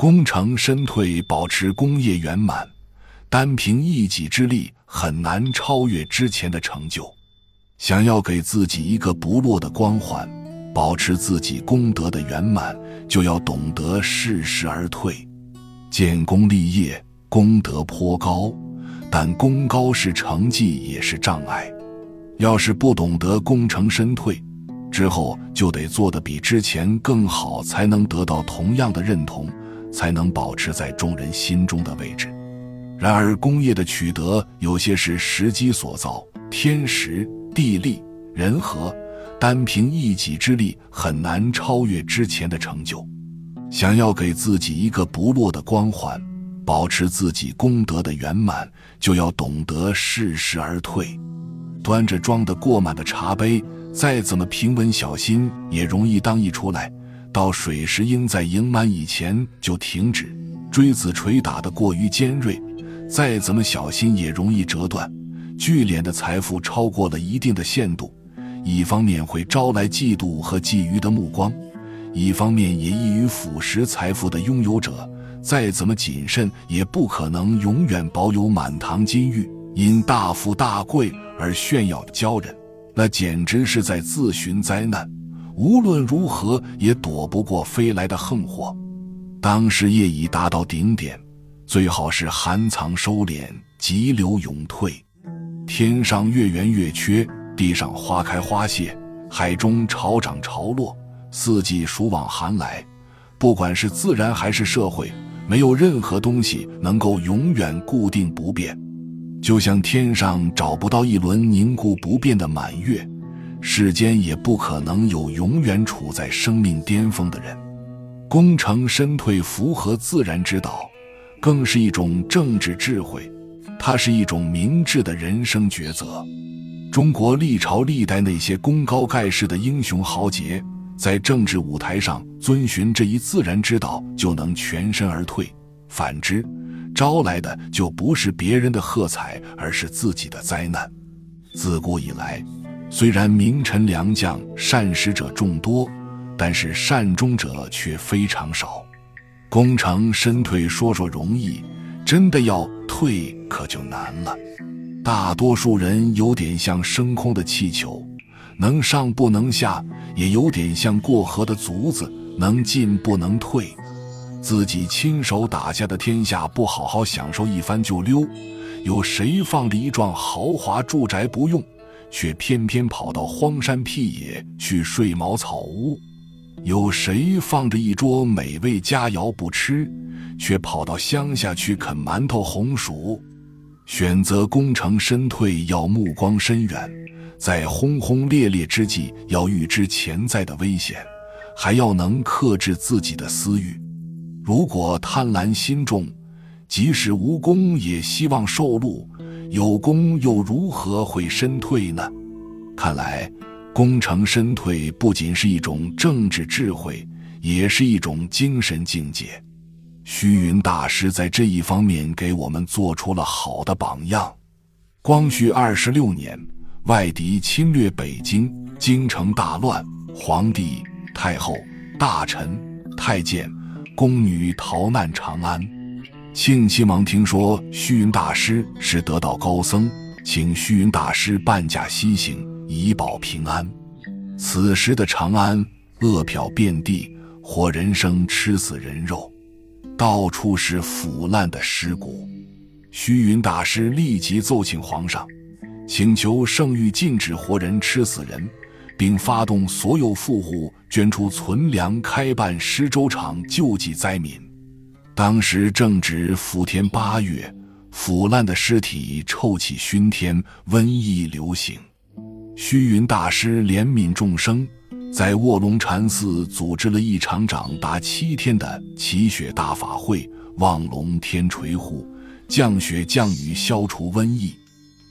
功成身退，保持功业圆满，单凭一己之力很难超越之前的成就。想要给自己一个不落的光环，保持自己功德的圆满，就要懂得适时而退。建功立业，功德颇高，但功高是成绩，也是障碍。要是不懂得功成身退，之后就得做得比之前更好，才能得到同样的认同。才能保持在众人心中的位置。然而，功业的取得有些是时机所造，天时、地利、人和，单凭一己之力很难超越之前的成就。想要给自己一个不落的光环，保持自己功德的圆满，就要懂得适时而退。端着装得过满的茶杯，再怎么平稳小心，也容易当溢出来。到水石应在盈满以前就停止，锥子锤打得过于尖锐，再怎么小心也容易折断。聚敛的财富超过了一定的限度，一方面会招来嫉妒和觊觎的目光，一方面也易于腐蚀财富的拥有者。再怎么谨慎，也不可能永远保有满堂金玉，因大富大贵而炫耀的骄人，那简直是在自寻灾难。无论如何也躲不过飞来的横祸。当事业已达到顶点，最好是含藏收敛，急流勇退。天上月圆月缺，地上花开花谢，海中潮涨潮落，四季暑往寒来。不管是自然还是社会，没有任何东西能够永远固定不变。就像天上找不到一轮凝固不变的满月。世间也不可能有永远处在生命巅峰的人，功成身退符合自然之道，更是一种政治智慧，它是一种明智的人生抉择。中国历朝历代那些功高盖世的英雄豪杰，在政治舞台上遵循这一自然之道，就能全身而退；反之，招来的就不是别人的喝彩，而是自己的灾难。自古以来。虽然名臣良将、善使者众多，但是善终者却非常少。功成身退说说容易，真的要退可就难了。大多数人有点像升空的气球，能上不能下，也有点像过河的卒子，能进不能退。自己亲手打下的天下，不好好享受一番就溜。有谁放着一幢豪华住宅不用？却偏偏跑到荒山僻野去睡茅草屋，有谁放着一桌美味佳肴不吃，却跑到乡下去啃馒头红薯？选择功成身退，要目光深远，在轰轰烈烈之际，要预知潜在的危险，还要能克制自己的私欲。如果贪婪心重，即使无功也希望受禄。有功又如何会身退呢？看来，功成身退不仅是一种政治智慧，也是一种精神境界。虚云大师在这一方面给我们做出了好的榜样。光绪二十六年，外敌侵略北京，京城大乱，皇帝、太后、大臣、太监、宫女逃难长安。庆亲王听说虚云大师是得道高僧，请虚云大师半驾西行，以保平安。此时的长安，饿殍遍地，活人生，吃死人肉，到处是腐烂的尸骨。虚云大师立即奏请皇上，请求圣谕禁止活人吃死人，并发动所有富户捐出存粮，开办施粥厂，救济灾民。当时正值伏天八月，腐烂的尸体臭气熏天，瘟疫流行。虚云大师怜悯众生，在卧龙禅寺组织了一场长达七天的祈雪大法会，望龙天垂护，降雪降雨，消除瘟疫。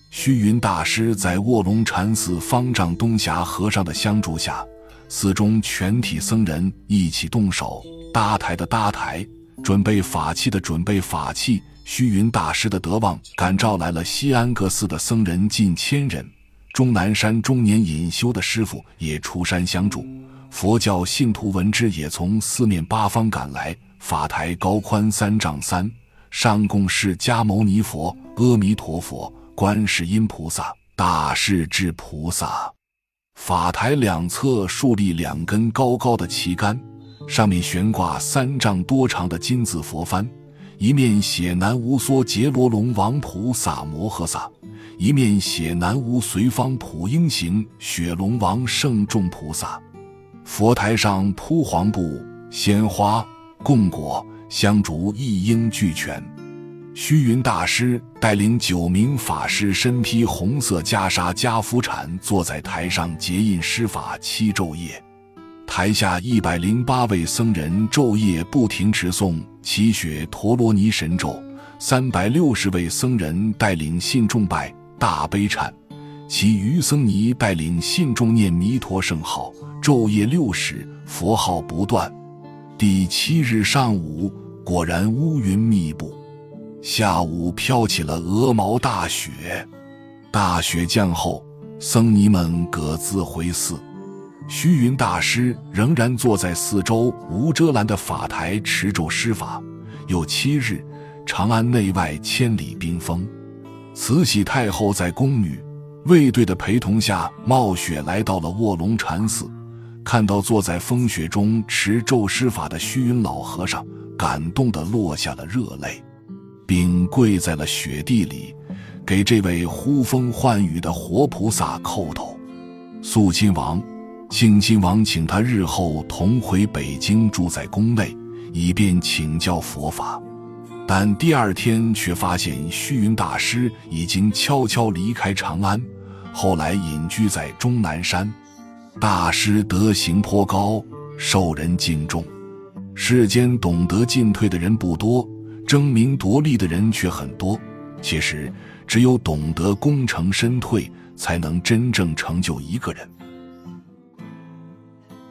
虚云大师在卧龙禅寺方丈东霞和尚的相助下，寺中全体僧人一起动手，搭台的搭台。准备法器的准备法器，虚云大师的德望感召来了西安各寺的僧人近千人，终南山中年隐修的师傅也出山相助，佛教信徒闻之也从四面八方赶来，法台高宽三丈三，上供释迦牟尼佛、阿弥陀佛、观世音菩萨、大势至菩萨。法台两侧竖立两根高高的旗杆，上面悬挂三丈多长的金字佛幡，一面写南无梭杰罗龙王菩萨摩诃萨，一面写南无随方普应行雪龙王圣众菩萨。佛台上铺黄布，鲜花、供果、香烛一应俱全。虚云大师带领九名法师，身披红色袈裟、加夫铲，坐在台上结印施法七昼夜。台下一百零八位僧人昼夜不停持诵祈雪陀罗尼神咒，三百六十位僧人带领信众拜大悲忏，其余僧尼带领信众念弥陀圣号。昼夜六时，佛号不断。第七日上午，果然乌云密布。下午飘起了鹅毛大雪。大雪降后，僧尼们各自回寺。虚云大师仍然坐在四周无遮拦的法台持咒施法。有七日，长安内外千里冰封。慈禧太后在宫女卫队的陪同下，冒雪来到了卧龙禅寺。看到坐在风雪中持咒施法的虚云老和尚，感动的落下了热泪，并跪在了雪地里，给这位呼风唤雨的活菩萨叩头。肃亲王、庆亲王请他日后同回北京，住在宫内，以便请教佛法。但第二天却发现虚云大师已经悄悄离开长安，后来隐居在终南山。大师德行颇高，受人敬重。世间懂得进退的人不多，争名夺利的人却很多。其实，只有懂得功成身退，才能真正成就一个人。